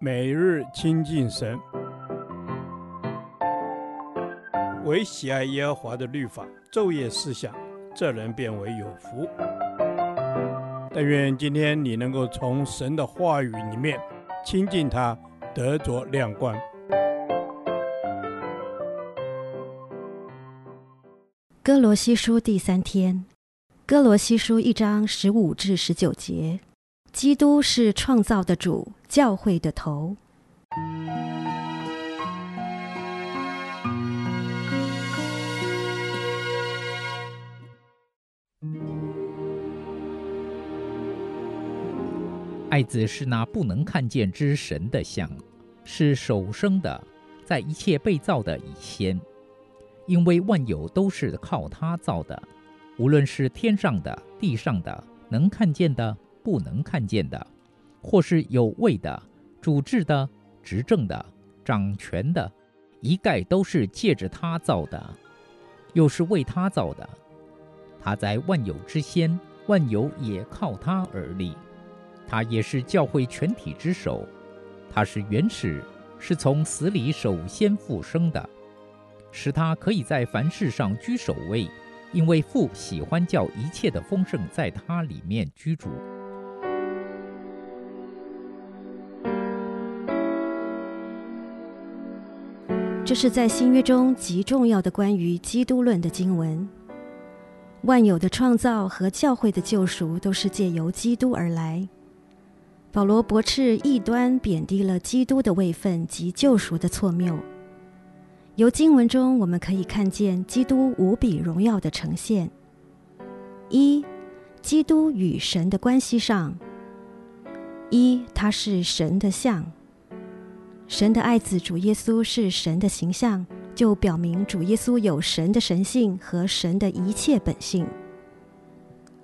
每日亲近神，唯喜爱耶和华的律法，昼夜思想，这人便为有福。但愿今天你能够从神的话语里面亲近他，得着亮光。哥罗西书第三天，哥罗西书一章十五至十九节。基督是创造的主，教会的头。爱子是那不能看见之神的像，是首生的，在一切被造的以先，因为万有都是靠他造的，无论是天上的、地上的，能看见的。不能看见的，或是有位的、主治的、执政的、掌权的，一概都是借着他造的，又是为他造的。他在万有之先，万有也靠他而立。他也是教会全体之首。他是原始，是从死里首先复生的，使他可以在凡事上居首位，因为父喜欢叫一切的丰盛在他里面居住。这是在新约中极重要的关于基督论的经文。万有的创造和教会的救赎都是借由基督而来。保罗驳斥异端，贬低了基督的位分及救赎的错谬。由经文中我们可以看见基督无比荣耀的呈现。一、基督与神的关系上，一、他是神的像。神的爱子主耶稣是神的形象，就表明主耶稣有神的神性和神的一切本性。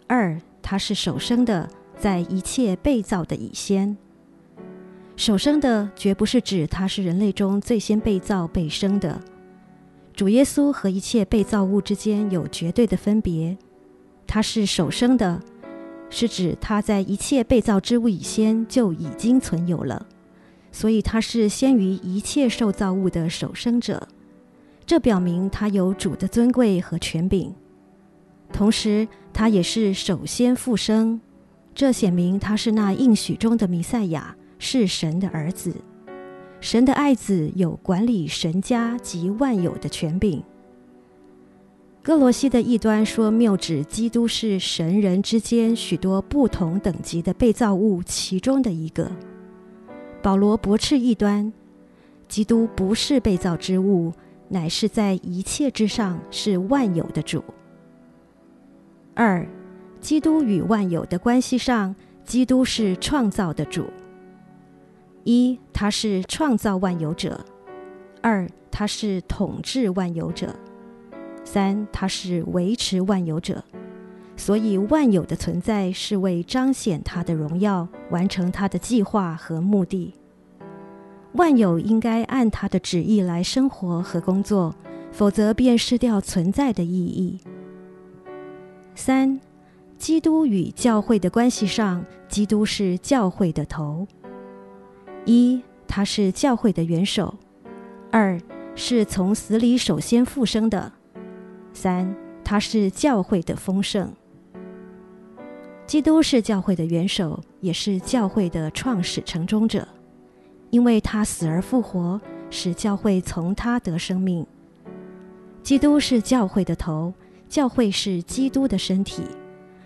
二，他是首生的，在一切被造的以先。首生的绝不是指他是人类中最先被造被生的。主耶稣和一切被造物之间有绝对的分别。他是首生的，是指他在一切被造之物以先就已经存有了。所以他是先于一切受造物的首生者，这表明他有主的尊贵和权柄。同时，他也是首先复生，这显明他是那应许中的弥赛亚，是神的儿子，神的爱子，有管理神家及万有的权柄。歌罗西的异端说谬指基督是神人之间许多不同等级的被造物其中的一个。保罗驳斥异端，基督不是被造之物，乃是在一切之上，是万有的主。二，基督与万有的关系上，基督是创造的主。一，他是创造万有者；二，他是统治万有者；三，他是维持万有者。所以，万有的存在是为彰显他的荣耀，完成他的计划和目的。万有应该按他的旨意来生活和工作，否则便失掉存在的意义。三、基督与教会的关系上，基督是教会的头。一，他是教会的元首；二，是从死里首先复生的；三，他是教会的丰盛。基督是教会的元首，也是教会的创始成终者，因为他死而复活，使教会从他得生命。基督是教会的头，教会是基督的身体。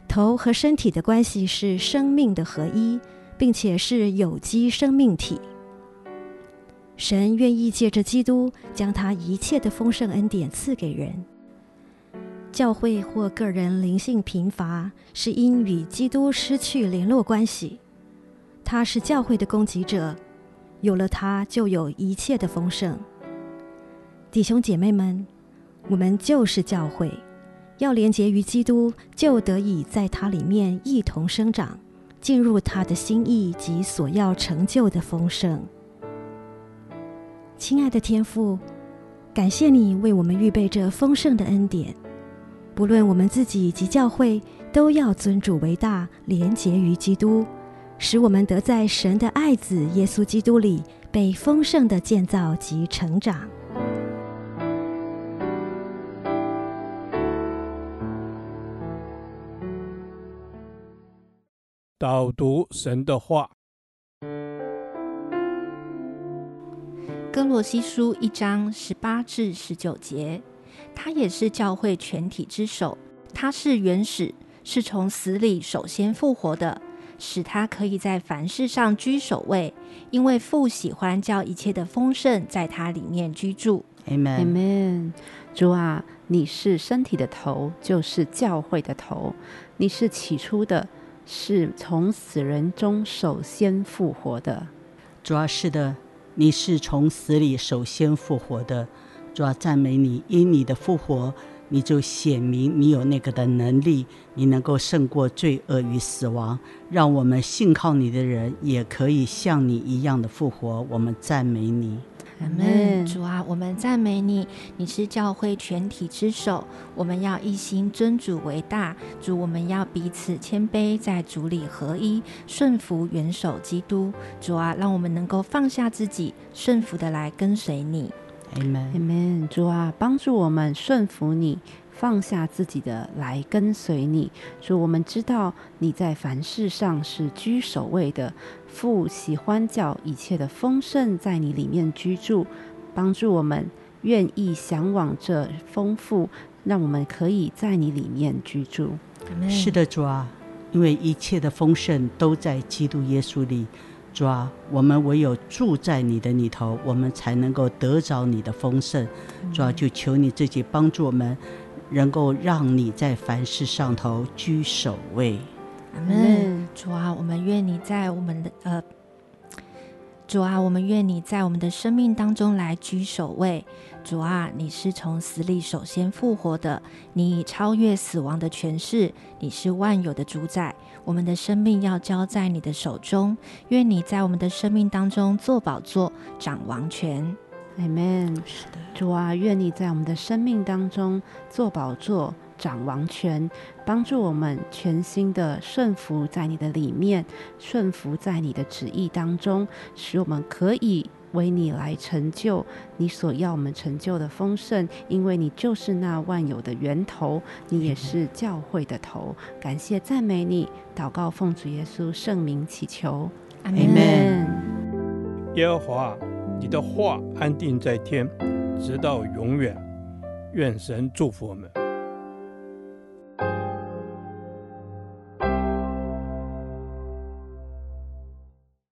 头和身体的关系是生命的合一，并且是有机生命体。神愿意借着基督，将他一切的丰盛恩典赐给人。教会或个人灵性贫乏，是因与基督失去联络关系。他是教会的供给者，有了他，就有一切的丰盛。弟兄姐妹们，我们就是教会，要连结于基督，就得以在他里面一同生长，进入他的心意及所要成就的丰盛。亲爱的天父，感谢你为我们预备这丰盛的恩典。不论我们自己及教会，都要尊主为大，连结于基督，使我们得在神的爱子耶稣基督里被丰盛的建造及成长。导读神的话，哥罗西书一章十八至十九节，他也是教会全体之首，他是原始，是从死里首先复活的。使他可以在凡事上居首位，因为父喜欢叫一切的丰盛在他里面居住。Amen，Amen。主啊，你是身体的头，就是教会的头。你是起初的，是从死人中首先复活的。主啊，是的，你是从死里首先复活的。主啊，赞美你，因你的复活。你就显明你有那个的能力，你能够胜过罪恶与死亡，让我们信靠你的人也可以像你一样的复活。我们赞美你，阿门。主啊，我们赞美你，你是教会全体之首，我们要一心尊主为大。主，我们要彼此谦卑，在主里合一，顺服元首基督。主啊，让我们能够放下自己，顺服的来跟随你。Amen，Amen。主啊，帮助我们顺服你，放下自己的来跟随你。主，我们知道你在凡事上是居首位的，父喜欢叫一切的丰盛在你里面居住。帮助我们愿意向往这丰富，让我们可以在你里面居住。Amen。是的，主啊，因为一切的丰盛都在基督耶稣里。主啊，我们唯有住在你的里头，我们才能够得着你的丰盛。主啊，就求你自己帮助我们，能够让你在凡事上头居首位。阿门。主啊，我们愿你在我们的呃。主啊，我们愿你在我们的生命当中来居首位。主啊，你是从死里首先复活的，你已超越死亡的权势，你是万有的主宰。我们的生命要交在你的手中，愿你在我们的生命当中做宝座，掌王权。Amen。是的，主啊，愿你在我们的生命当中做宝座。掌王权，帮助我们全心的顺服在你的里面，顺服在你的旨意当中，使我们可以为你来成就你所要我们成就的丰盛。因为你就是那万有的源头，你也是教会的头。感谢赞美你，祷告奉主耶稣圣名祈求，阿门。耶和华，你的话安定在天，直到永远。愿神祝福我们。